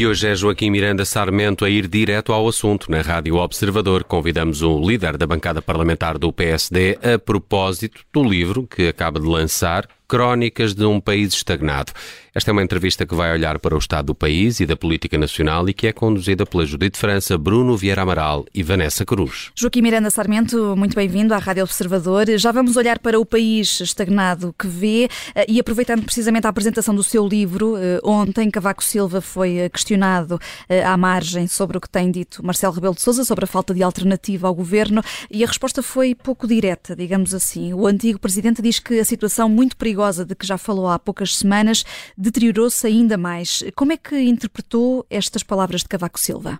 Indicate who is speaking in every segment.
Speaker 1: E hoje é Joaquim Miranda Sarmento a ir direto ao assunto. Na Rádio Observador convidamos o líder da bancada parlamentar do PSD a propósito do livro que acaba de lançar, Crónicas de um País Estagnado. Esta é uma entrevista que vai olhar para o estado do país e da política nacional e que é conduzida pela Judite França, Bruno Vieira Amaral e Vanessa Cruz.
Speaker 2: Joaquim Miranda Sarmento, muito bem-vindo à Rádio Observador. Já vamos olhar para o país estagnado que vê eh, e aproveitando precisamente a apresentação do seu livro, eh, ontem Cavaco Silva foi eh, questionado à margem sobre o que tem dito Marcelo Rebelo de Sousa sobre a falta de alternativa ao governo e a resposta foi pouco direta, digamos assim. O antigo presidente diz que a situação muito perigosa perigosa de que já falou há poucas semanas deteriorou-se ainda mais. Como é que interpretou estas palavras de Cavaco Silva?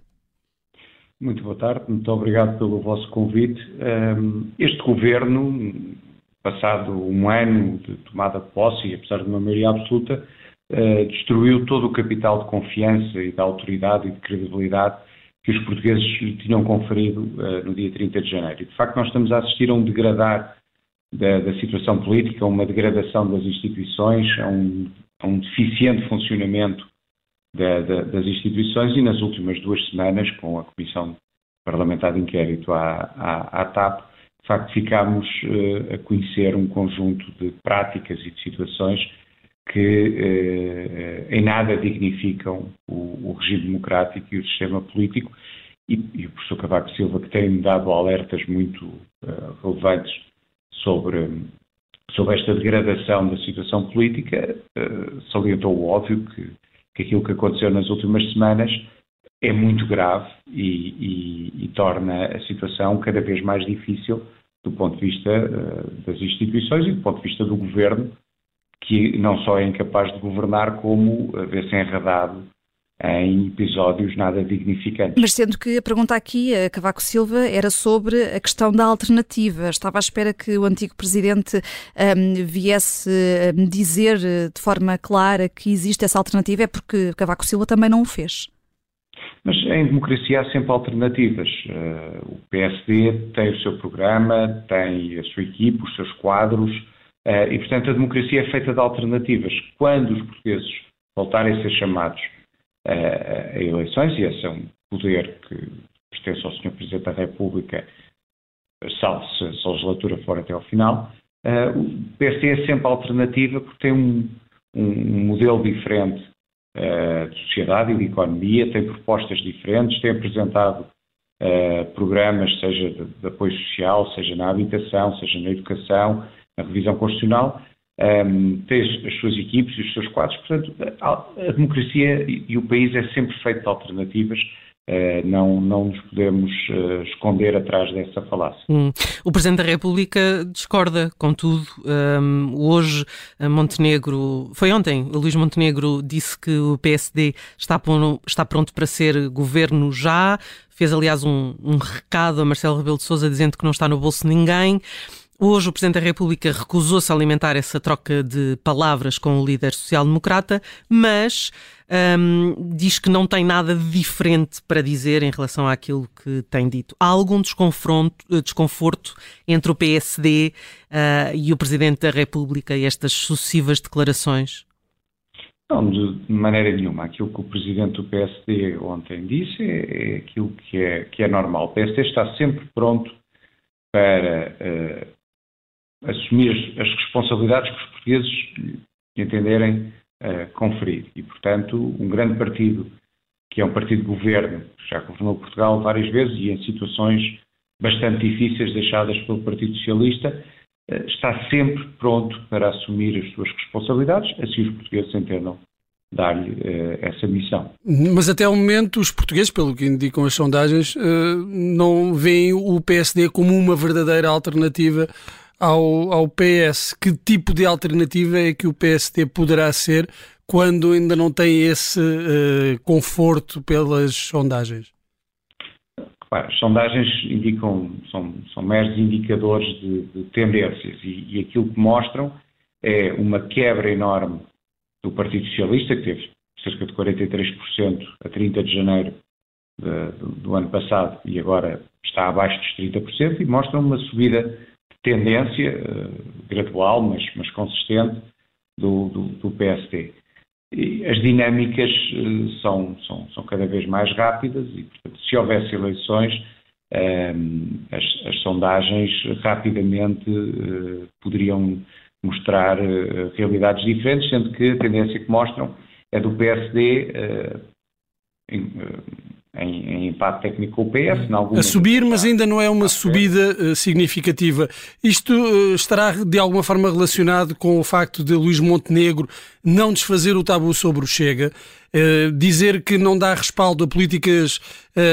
Speaker 3: Muito boa tarde, muito obrigado pelo vosso convite. Este governo, passado um ano de tomada de posse e apesar de uma maioria absoluta, eh, destruiu todo o capital de confiança e de autoridade e de credibilidade que os portugueses lhe tinham conferido eh, no dia 30 de janeiro. E, de facto, nós estamos a assistir a um degradar da, da, situação política, a uma degradação das instituições, a um, a um deficiente funcionamento da, da, das instituições e nas últimas duas semanas, com a Comissão Parlamentar de Inquérito à, à, à TAP, de facto ficámos uh, a conhecer um conjunto de práticas e de situações que uh, em nada dignificam o, o, regime democrático e o sistema político. E, e o professor Cavaco Silva, que tem dado alertas muito uh, relevantes sobre, sobre esta degradação da situação política, uh, salientou o óbvio que, que aquilo que aconteceu nas últimas semanas é muito grave e, e, e torna a situação cada vez mais difícil do ponto de vista uh, das instituições e do ponto de vista do governo, que não só é incapaz de governar, como vê-se enredado em episódios nada dignificantes.
Speaker 2: Mas sendo que a pergunta aqui, a Cavaco Silva, era sobre a questão da alternativa. Estava à espera que o antigo presidente um, viesse um, dizer de forma clara que existe essa alternativa, é porque Cavaco Silva também não o fez.
Speaker 3: Mas em democracia há sempre alternativas. Uh, o PSD tem o seu programa, tem a sua equipe, os seus quadros, uh, e portanto a democracia é feita de alternativas. Quando os portugueses voltarem a ser chamados a, a eleições, e esse é um poder que pertence ao Sr. Presidente da República, salvo se, se a legislatura for até ao final. Uh, o PSD é sempre alternativa porque tem um, um modelo diferente uh, de sociedade e de economia, tem propostas diferentes, tem apresentado uh, programas, seja de, de, apoio social, seja na habitação, seja na educação, na revisão constitucional, um, as suas equipes e os seus quadros. Portanto, a, a democracia e, o país é sempre feito de alternativas. Uh, não, não nos podemos uh, esconder atrás dessa falácia.
Speaker 4: Hum. O Presidente da República discorda, contudo. Um, hoje, Montenegro, foi ontem, Luís Montenegro disse que o PSD está, está pronto para ser governo já. Fez, aliás, um, um recado a Marcelo Rebelo de Sousa dizendo que não está no bolso ninguém. Hoje o Presidente da República recusou-se a alimentar essa troca de palavras com o líder social-democrata, mas um, diz que não tem nada diferente para dizer em relação àquilo que tem dito. Há algum desconforto entre o PSD uh, e o Presidente da República e estas sucessivas declarações?
Speaker 3: Não, de maneira nenhuma. Aquilo que o Presidente do PSD ontem disse é, é aquilo que é, que é normal. O PSD está sempre pronto para uh, assumir as responsabilidades que os portugueses entenderem uh, conferir. E, portanto, um grande partido, que é um partido de governo, já governou Portugal várias vezes e em situações bastante difíceis deixadas pelo Partido Socialista, uh, está sempre pronto para assumir as suas responsabilidades, assim os portugueses entendam dar-lhe uh, essa missão.
Speaker 5: Mas até o momento os portugueses, pelo que indicam as sondagens, não veem o PSD como uma verdadeira alternativa ao, ao PS, que tipo de alternativa é que o PSD poderá ser quando ainda não tem esse uh, conforto pelas sondagens?
Speaker 3: as sondagens indicam, são, são meros indicadores de, de tendências e, e, aquilo que mostram é uma quebra enorme do Partido Socialista, que teve cerca de 43% a 30 de janeiro de, do, do ano passado e agora está abaixo dos 30%, e mostram uma subida tendência uh, gradual, mas, mas consistente, do, do, do, PSD. as dinâmicas uh, são, são, são cada vez mais rápidas e, portanto, se houvesse eleições, uh, as, as, sondagens rapidamente poderiam mostrar realidades diferentes, sendo que a tendência que mostram é do PSD em, em, em, empate técnico com o PS.
Speaker 5: A subir, mas ainda não é uma subida uh, significativa. Isto uh, estará de alguma forma relacionado com o facto de Luís Montenegro não desfazer o tabu sobre o Chega. Uh, dizer que não dá respaldo a políticas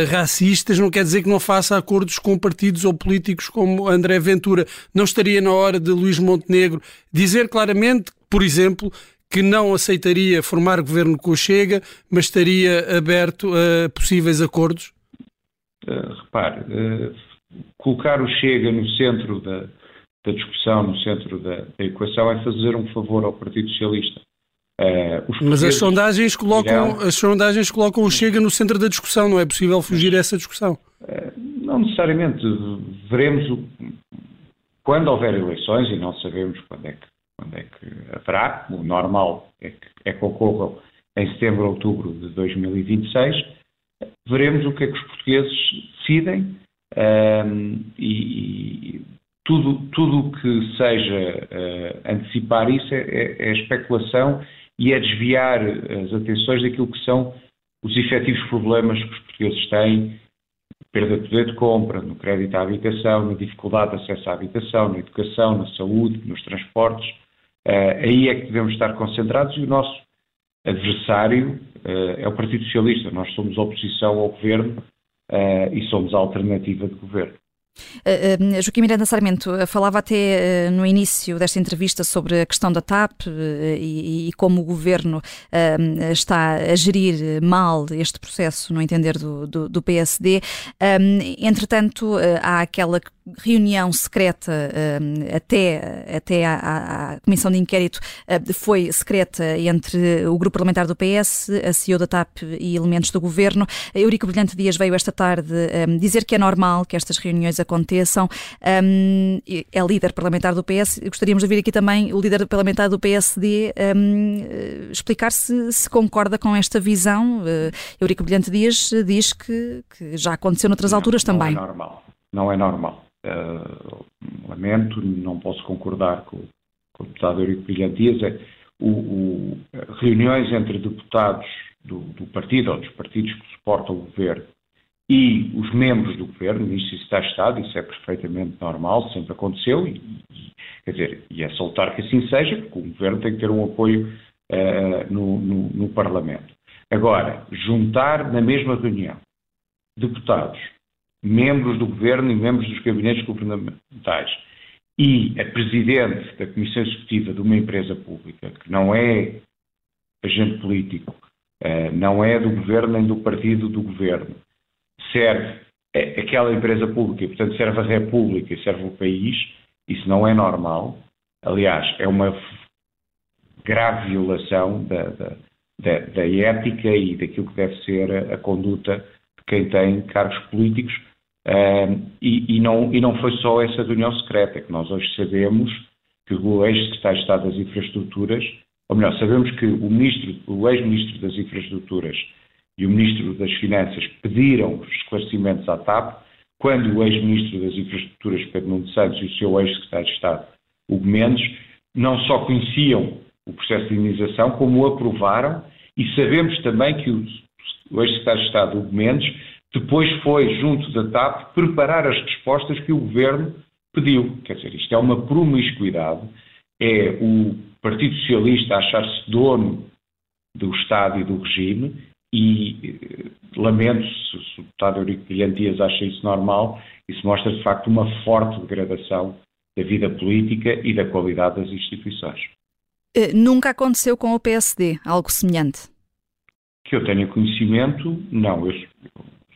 Speaker 5: racistas não quer dizer que não faça acordos com partidos ou políticos como André Ventura. Não estaria na hora de Luís Montenegro dizer claramente, por exemplo, que não aceitaria formar governo com o Chega, mas estaria aberto a possíveis acordos?
Speaker 3: Uh, repare, uh, colocar o Chega no centro da, da discussão, no centro da, da, equação, é fazer um favor ao Partido Socialista.
Speaker 5: Uh, mas as sondagens, colocam, dirão, as sondagens colocam o Chega no centro da discussão, não é possível fugir a essa discussão?
Speaker 3: não necessariamente. Veremos o, quando houver eleições, e não sabemos quando é que quando é que haverá. O normal é que, é que ocorram em setembro ou outubro de 2026. Veremos o que é que os portugueses decidem um, e, e tudo o que seja uh, antecipar isso é, é, é, especulação e é desviar as atenções daquilo que são os efetivos problemas que os portugueses têm perda de poder de compra, no crédito à habitação, na dificuldade de acesso à habitação, na educação, na saúde, nos transportes, aí é que devemos estar concentrados e o nosso adversário uh, é o Partido Socialista. Nós somos oposição ao governo uh, e somos a alternativa de governo.
Speaker 2: Uh, uh, Joaquim Miranda Sarmento falava até no início desta entrevista sobre a questão da TAP e, e, como o governo está a gerir mal este processo, no entender do, do, do PSD. entretanto, há aquela reunião secreta uh, até, até à, à, comissão de inquérito uh, foi secreta entre o grupo parlamentar do PS, a CEO da TAP e elementos do governo. Eurico Brilhante Dias veio esta tarde um, dizer que é normal que estas reuniões aconteçam. É líder parlamentar do PS. Gostaríamos de ouvir aqui também o líder parlamentar do PSD eh, explicar se, se, concorda com esta visão. Eurico Brilhante Dias diz que, que já aconteceu noutras
Speaker 3: não,
Speaker 2: alturas também.
Speaker 3: Não é normal. Não é normal. Uh, lamento, não posso concordar com, com o deputado Eurico Brilhantias, é o, o, reuniões entre deputados do, do, partido ou dos partidos que suportam o governo e os membros do governo, ministros está Estado, isso é perfeitamente normal, sempre aconteceu, e, e, quer dizer, e é soltar que assim seja, porque o governo tem que ter um apoio uh, no, no, no Parlamento. Agora, juntar na mesma reunião deputados membros do governo e membros dos gabinetes governamentais e a presidente da comissão executiva de uma empresa pública, que não é agente político, eh, não é do governo nem do partido do governo, serve aquela empresa pública e, portanto, serve a República e serve o país, isso não é normal. Aliás, é uma grave violação da, da, da, da ética e daquilo que deve ser a, a conduta de quem tem cargos políticos e, e, não, e não foi só essa reunião secreta, que nós hoje sabemos que o ex-secretário de Estado das Infraestruturas, ou melhor, sabemos que o, ministro, o ex-ministro das Infraestruturas e o ministro das Finanças pediram esclarecimentos à TAP, quando o ex-ministro das Infraestruturas, Pedro Nuno Santos, e o seu ex-secretário de Estado, Hugo Mendes, não só conheciam o processo de indenização, como o aprovaram, e sabemos também que o, o ex-secretário de Estado, Hugo Mendes, depois foi, junto da TAP, preparar as respostas que o governo pediu. Quer dizer, isto é uma promiscuidade, é o Partido Socialista achar-se dono do Estado e do regime e eh, lamento se, se o deputado Eurico Brilhantias acha isso normal, isso mostra de facto uma forte degradação da vida política e da qualidade das instituições.
Speaker 2: Eh, nunca aconteceu com o PSD algo semelhante?
Speaker 3: Que eu tenha conhecimento, não. Eu,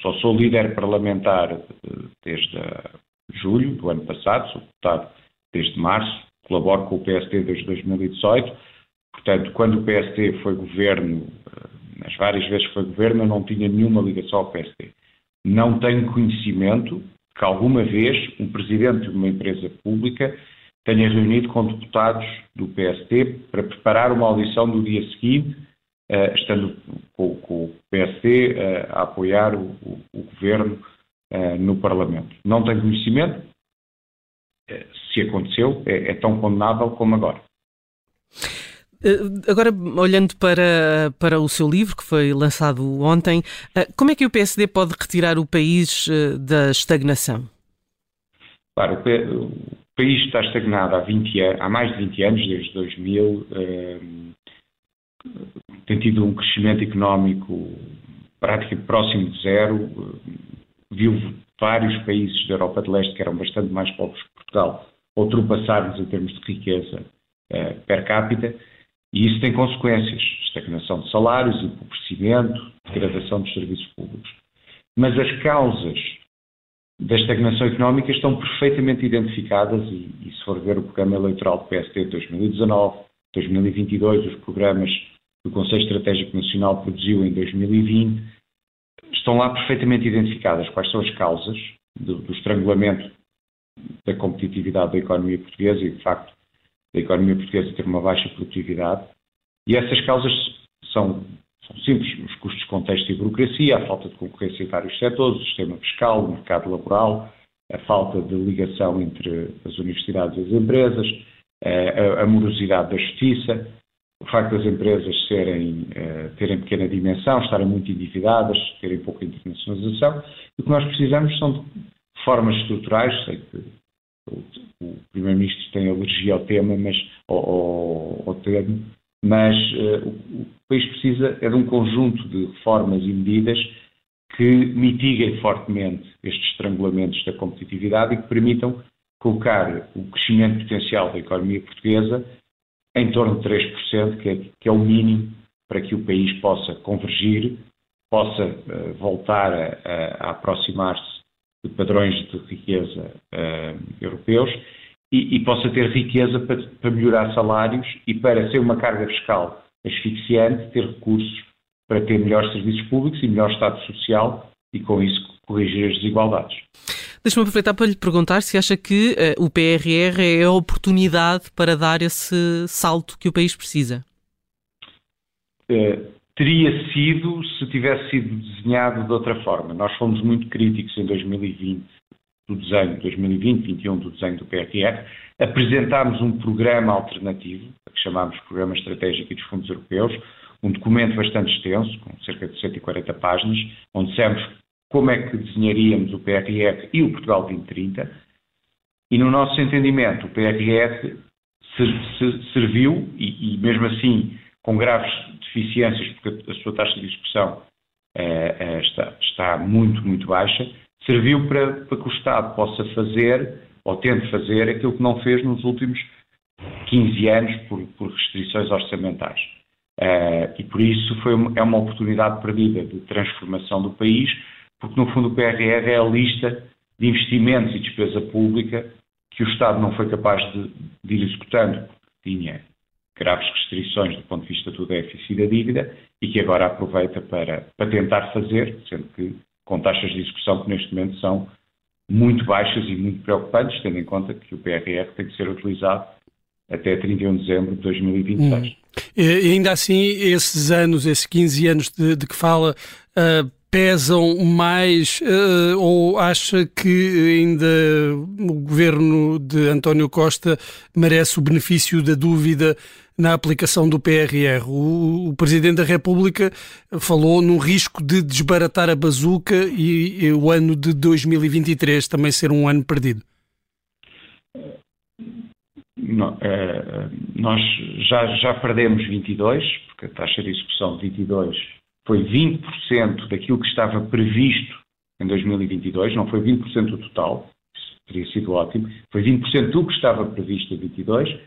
Speaker 3: só sou líder parlamentar eh, desde julho do ano passado, sou deputado desde março, colaboro com o PSD desde 2018. Portanto, quando o PSD foi governo, eh, nas várias vezes que foi governo, eu não tinha nenhuma ligação ao PSD. Não tenho conhecimento que alguma vez um presidente de uma empresa pública tenha reunido com deputados do PSD para preparar uma audição do dia seguinte estando com, com, o PSD a apoiar o, o, o governo no Parlamento. Não tenho conhecimento, se aconteceu, é, é tão condenável como agora.
Speaker 4: Agora, olhando para, para o seu livro, que foi lançado ontem, como é que o PSD pode retirar o país da estagnação?
Speaker 3: Claro, o país está estagnado há, 20, há mais de 20 anos, desde 2000, tem tido um crescimento económico praticamente próximo de zero, viu vários países da Europa de Leste que eram bastante mais pobres que Portugal ultrapassar-nos em termos de riqueza eh, per capita, e isso tem consequências: estagnação de salários, empobrecimento, degradação dos serviços públicos. Mas as causas da estagnação económica estão perfeitamente identificadas e, e se for ver o programa eleitoral do PSD de 2019, 2022, os programas que o Conselho Estratégico Nacional produziu em 2020, estão lá perfeitamente identificadas quais são as causas do, do estrangulamento da competitividade da economia portuguesa e, de facto, da economia portuguesa ter uma baixa produtividade. E essas causas são, são simples: os custos de contexto e burocracia, a falta de concorrência em vários setores, o sistema fiscal, o mercado laboral, a falta de ligação entre as universidades e as empresas, a, a morosidade da justiça, o facto das empresas serem, uh, terem pequena dimensão, estarem muito endividadas, terem pouca internacionalização. E o que nós precisamos são de formas estruturais. Sei que o, Primeiro-Ministro tem alergia ao tema, mas, ao, ao, termo, mas o, o país precisa é de um conjunto de reformas e medidas que mitiguem fortemente estes estrangulamentos da competitividade e que permitam colocar o crescimento potencial da economia portuguesa em torno de 3%, que é, que é o mínimo para que o país possa convergir, possa uh, voltar a, a, aproximar-se de padrões de riqueza uh, europeus e, e, possa ter riqueza para, para, melhorar salários e para ser uma carga fiscal asfixiante, ter recursos para ter melhores serviços públicos e melhor Estado social e, com isso, corrigir as desigualdades.
Speaker 4: Deixa-me aproveitar para lhe perguntar se acha que uh, o PRR é a oportunidade para dar esse salto que o país precisa.
Speaker 3: Uh, teria sido se tivesse sido desenhado de outra forma. Nós fomos muito críticos em 2020 do desenho, 2020-21 do desenho do PRR, apresentámos um programa alternativo, que chamámos Programa Estratégico dos Fundos Europeus, um documento bastante extenso, com cerca de 140 páginas, onde dissemos como é que desenharíamos o PRR e o Portugal 2030, e no nosso entendimento o PRR serviu, e, mesmo assim com graves deficiências, porque a sua taxa de execução eh, eh, está, muito, muito baixa, serviu para, que o Estado possa fazer, ou tente fazer, aquilo que não fez nos últimos 15 anos por, restrições orçamentais. Eh, e por isso foi é uma oportunidade perdida de transformação do país, porque no fundo o PRR é a lista de investimentos e despesa pública que o Estado não foi capaz de, de ir executando, tinha graves restrições do ponto de vista do déficit e da dívida e que agora aproveita para, para tentar fazer, sendo que com taxas de execução que neste momento são muito baixas e muito preocupantes, tendo em conta que o PRR tem que ser utilizado até 31 de dezembro de 2026. Hum.
Speaker 5: E ainda assim, esses anos, esses 15 anos de, de que fala, uh, pesam mais uh, ou acha que ainda o governo de António Costa merece o benefício da dúvida na aplicação do PRR? O, o Presidente da República falou num risco de desbaratar a bazuca e, e o ano de 2023 também ser um ano perdido.
Speaker 3: É, nós já, já perdemos 22, porque a taxa de execução de 22 foi 20% daquilo que estava previsto em 2022, não foi 20% do total, isso teria sido ótimo, foi 20% do que estava previsto em 22.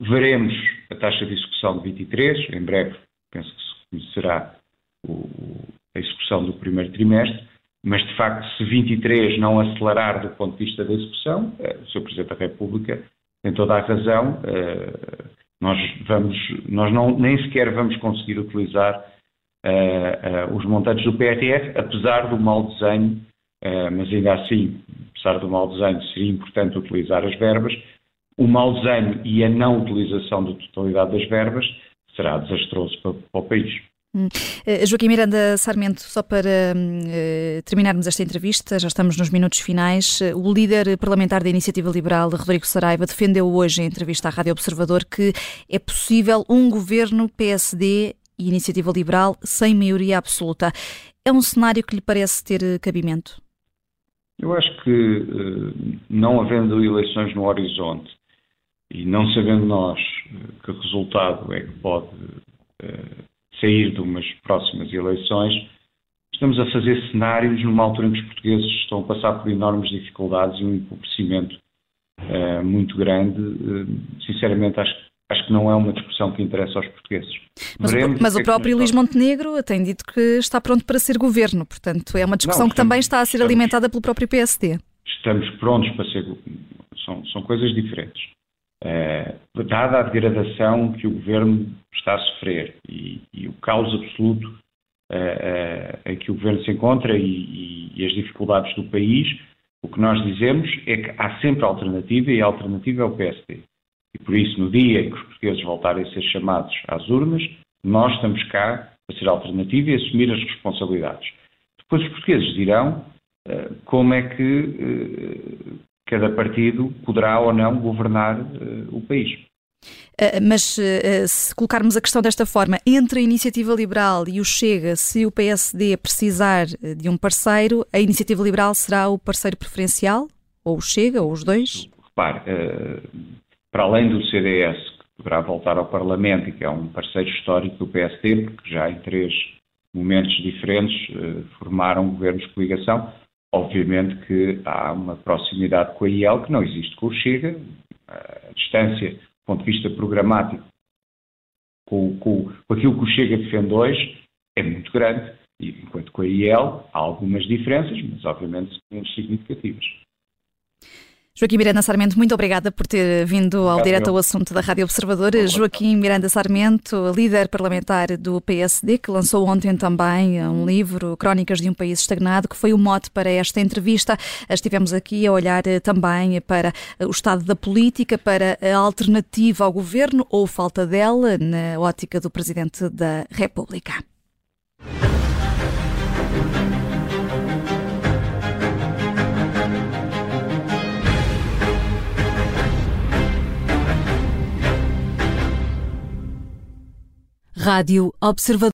Speaker 3: Veremos a taxa de execução de 23, em breve penso que se conhecerá o, a execução do primeiro trimestre, mas de facto se 23 não acelerar do ponto de vista da execução, eh, o Sr. Presidente da República tem toda a razão, eh, nós, vamos, nós não, nem sequer vamos conseguir utilizar os montantes do PRR, apesar do mau desenho, uh, mas ainda assim, apesar do mau desenho, seria importante utilizar as verbas. O mau desenho e a não utilização da totalidade das verbas será desastroso para, para o país.
Speaker 2: Hum. Joaquim Miranda Sarmento, só para uh, terminarmos esta entrevista, já estamos nos minutos finais. O líder parlamentar da Iniciativa Liberal, Rodrigo Saraiva, defendeu hoje em entrevista à Rádio Observador que é possível um governo PSD e Iniciativa Liberal sem maioria absoluta. É um cenário que lhe parece ter cabimento?
Speaker 3: Eu acho que, não havendo eleições no horizonte e não sabendo nós que resultado é que pode sair de umas próximas eleições, estamos a fazer cenários numa altura em que os portugueses estão a passar por enormes dificuldades e um empobrecimento muito grande. Sinceramente, acho, acho que não é uma discussão que interessa aos portugueses.
Speaker 2: Mas, o, mas o é próprio Luís Montenegro tem dito que está pronto para ser governo, portanto, é uma discussão não, estamos, que também está a ser estamos, alimentada pelo próprio PSD.
Speaker 3: Estamos prontos para ser. São, são coisas diferentes. Uh, dada a degradação que o governo está a sofrer e, e o caos absoluto uh, uh, em que o governo se encontra e, e, as dificuldades do país, o que nós dizemos é que há sempre alternativa e a alternativa é o PSD. E por isso, no dia em que os portugueses voltarem a ser chamados às urnas, nós estamos cá para ser alternativa e assumir as responsabilidades. Depois os portugueses dirão como é que cada partido poderá ou não governar uh, o país.
Speaker 2: Uh, mas uh, se colocarmos a questão desta forma, entre a Iniciativa Liberal e o Chega, se o PSD precisar de um parceiro, a Iniciativa Liberal será o parceiro preferencial? Ou o Chega, ou os dois?
Speaker 3: Repare, para além do CDS, que poderá voltar ao Parlamento e que é um parceiro histórico do PSD, porque já em três momentos diferentes formaram governos de coligação, Obviamente que há uma proximidade com a IEL que não existe com o Chega, a distância do ponto de vista programático com, com, com aquilo que o Chega defende hoje é muito grande, enquanto com a IEL há algumas diferenças, mas obviamente menos significativas.
Speaker 2: Joaquim Miranda Sarmento, muito obrigada por ter vindo ao Direto ao Assunto da Rádio Observador. Joaquim Miranda Sarmento, líder parlamentar do PSD, que lançou ontem também um livro, Crónicas de um País Estagnado, que foi o mote para esta entrevista. Estivemos aqui a olhar eh, também para o estado da política, para a alternativa ao governo ou falta dela, na ótica do Presidente da República. Rádio Observador.